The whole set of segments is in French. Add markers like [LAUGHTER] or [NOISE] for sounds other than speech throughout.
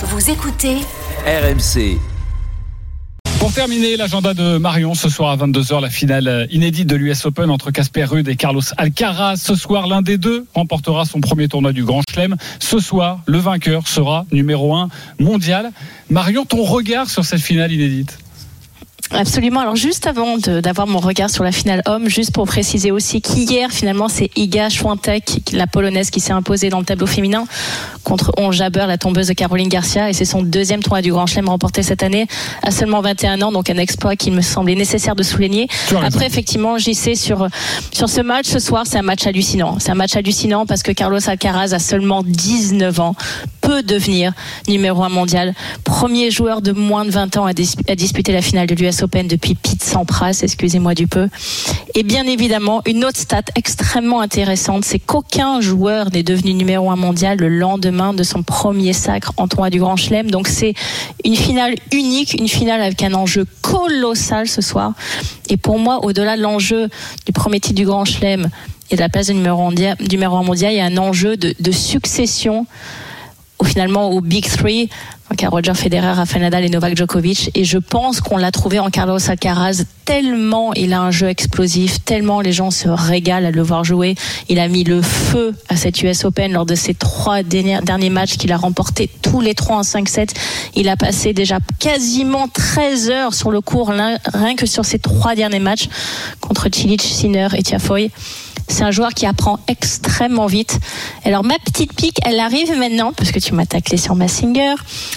Vous écoutez RMC. Pour terminer l'agenda de Marion, ce soir à 22h, la finale inédite de l'US Open entre Casper Ruud et Carlos Alcaraz. Ce soir, l'un des deux remportera son premier tournoi du Grand Chelem. Ce soir, le vainqueur sera numéro 1 mondial. Marion, ton regard sur cette finale inédite? Absolument. Alors juste avant d'avoir mon regard sur la finale homme, juste pour préciser aussi qu'hier finalement c'est Iga Swiatek, la polonaise qui s'est imposée dans le tableau féminin contre On Jabber, la tombeuse de Caroline Garcia, et c'est son deuxième tournoi du Grand Chelem remporté cette année à seulement 21 ans, donc un exploit qui me semblait nécessaire de souligner. Après effectivement, j'y sais sur sur ce match ce soir, c'est un match hallucinant. C'est un match hallucinant parce que Carlos Alcaraz a seulement 19 ans, peut devenir numéro un mondial, premier joueur de moins de 20 ans à, à disputer la finale de l'US Open depuis Pete Sampras, excusez-moi du peu. Et bien évidemment, une autre stat extrêmement intéressante, c'est qu'aucun joueur n'est devenu numéro un mondial le lendemain de son premier sacre en tournoi du Grand Chelem. Donc c'est une finale unique, une finale avec un enjeu colossal ce soir. Et pour moi, au-delà de l'enjeu du premier titre du Grand Chelem et de la place de numéro, un mondial, il y a un enjeu de, succession finalement au Big Three, à Roger Federer, Rafael Nadal et Novak Djokovic. Et je pense qu'on l'a trouvé en Carlos Alcaraz tellement il a un jeu explosif, tellement les gens se régalent à le voir jouer. Il a mis le feu à cette US Open lors de ses trois derniers, matchs qu'il a remporté tous les trois en 5-7. Il a passé déjà quasiment 13 heures sur le court, rien que sur ces trois derniers matchs contre Cilic, Sinner et Tiafoe. C'est un joueur qui apprend extrêmement vite. Alors ma petite pique, elle arrive maintenant, parce que tu m'as taclé sur Massinger.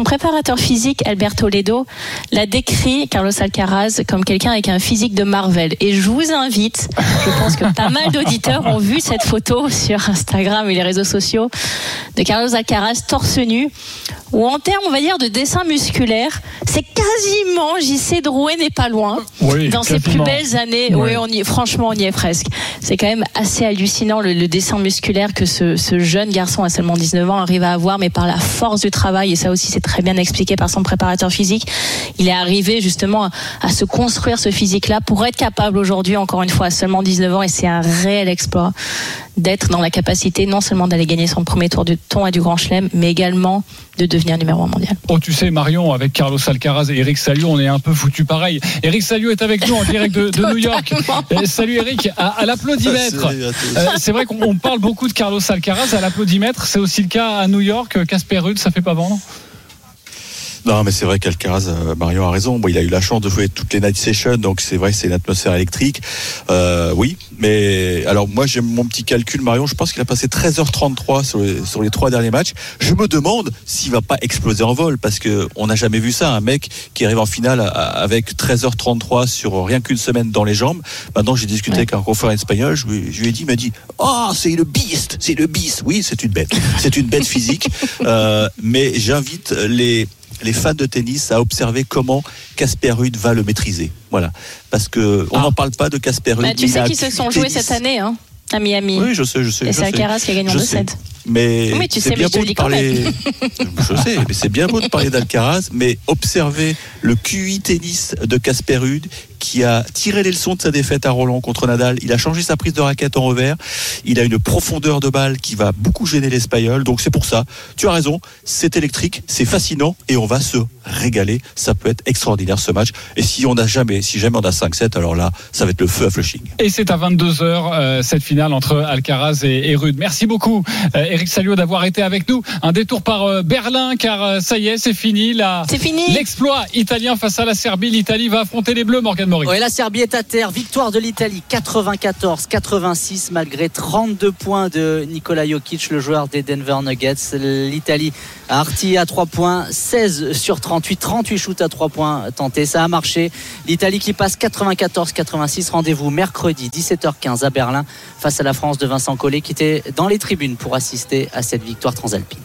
Son préparateur physique, Alberto Ledo, l'a décrit, Carlos Alcaraz, comme quelqu'un avec un physique de Marvel. Et je vous invite, je pense que pas mal d'auditeurs ont vu cette photo sur Instagram et les réseaux sociaux de Carlos Alcaraz torse nu, ou en termes, on va dire, de dessin musculaire, c'est quasiment JC Drouet n'est pas loin. Oui, dans ses plus belles années, oui, on y, franchement, on y est presque. C'est quand même assez hallucinant le, le dessin musculaire que ce, ce, jeune garçon à seulement 19 ans arrive à avoir, mais par la force du travail, et ça aussi c'est très bien expliqué par son préparateur physique, il est arrivé justement à, à se construire ce physique-là pour être capable aujourd'hui, encore une fois, à seulement 19 ans, et c'est un réel exploit d'être dans la capacité non seulement d'aller gagner son premier tour du ton et du Grand Chelem, mais également de devenir numéro un mondial. Oh, tu sais, Marion, avec Carlos Alcaraz et Eric Salio, on est un peu foutu pareil. Eric Salio est avec nous en direct de, de New [LAUGHS] York. Et salut Eric, à, à l'applaudimètre. Euh, c'est vrai qu'on parle beaucoup de Carlos Alcaraz à l'applaudimètre. C'est aussi le cas à New York. Casper Ruud, ça fait pas vendre? Non, mais c'est vrai qu'Alcaraz, euh, Marion a raison. Bon, il a eu la chance de jouer toutes les night sessions, donc c'est vrai, c'est une atmosphère électrique. Euh, oui, mais alors moi j'ai mon petit calcul, Marion. Je pense qu'il a passé 13h33 sur les, sur les trois derniers matchs. Je me demande s'il va pas exploser en vol, parce que on n'a jamais vu ça, un mec qui arrive en finale avec 13h33 sur rien qu'une semaine dans les jambes. Maintenant, j'ai discuté ouais. avec un confrère espagnol. Je lui, je lui ai dit, il m'a dit, oh, c'est le beast, c'est le beast. Oui, c'est une bête, c'est une bête physique. Euh, mais j'invite les les fans de tennis à observer comment Casper Ruud va le maîtriser. Voilà. Parce que on n'en ah. parle pas de Casper Ruud. Bah, tu sais qu'ils se sont joués cette année, hein, à Miami. Oui, je sais, je sais. Et c'est Alcaraz qui a gagné en 2-7. Mais, mais tu sais, bien mais je beau te de parler. [LAUGHS] je sais, mais c'est bien beau de parler d'Alcaraz, mais observer le QI tennis de Casper Ruud qui a tiré les leçons de sa défaite à Roland contre Nadal. Il a changé sa prise de raquette en revers. Il a une profondeur de balle qui va beaucoup gêner l'Espagnol. Donc c'est pour ça. Tu as raison. C'est électrique, c'est fascinant et on va se régaler. Ça peut être extraordinaire ce match. Et si on n'a jamais, si jamais on a 5-7, alors là, ça va être le feu à Flushing. Et c'est à 22h euh, cette finale entre Alcaraz et, et Rude. Merci beaucoup, euh, Eric Salio, d'avoir été avec nous. Un détour par euh, Berlin, car ça y est, c'est fini. La... C'est fini. L'exploit italien face à la Serbie. L'Italie va affronter les Bleus, Morgan La Serbie est à terre. Victoire de l'Italie 94-86 malgré 32 points de Nikola Jokic, le joueur des Denver Nuggets. L'Italie a artillé à 3 points, 16 sur 38, 38 shoots à 3 points tentés. Ça a marché. L'Italie qui passe 94-86. Rendez-vous mercredi 17h15 à Berlin face à la France de Vincent Collet qui était dans les tribunes pour assister à cette victoire transalpine.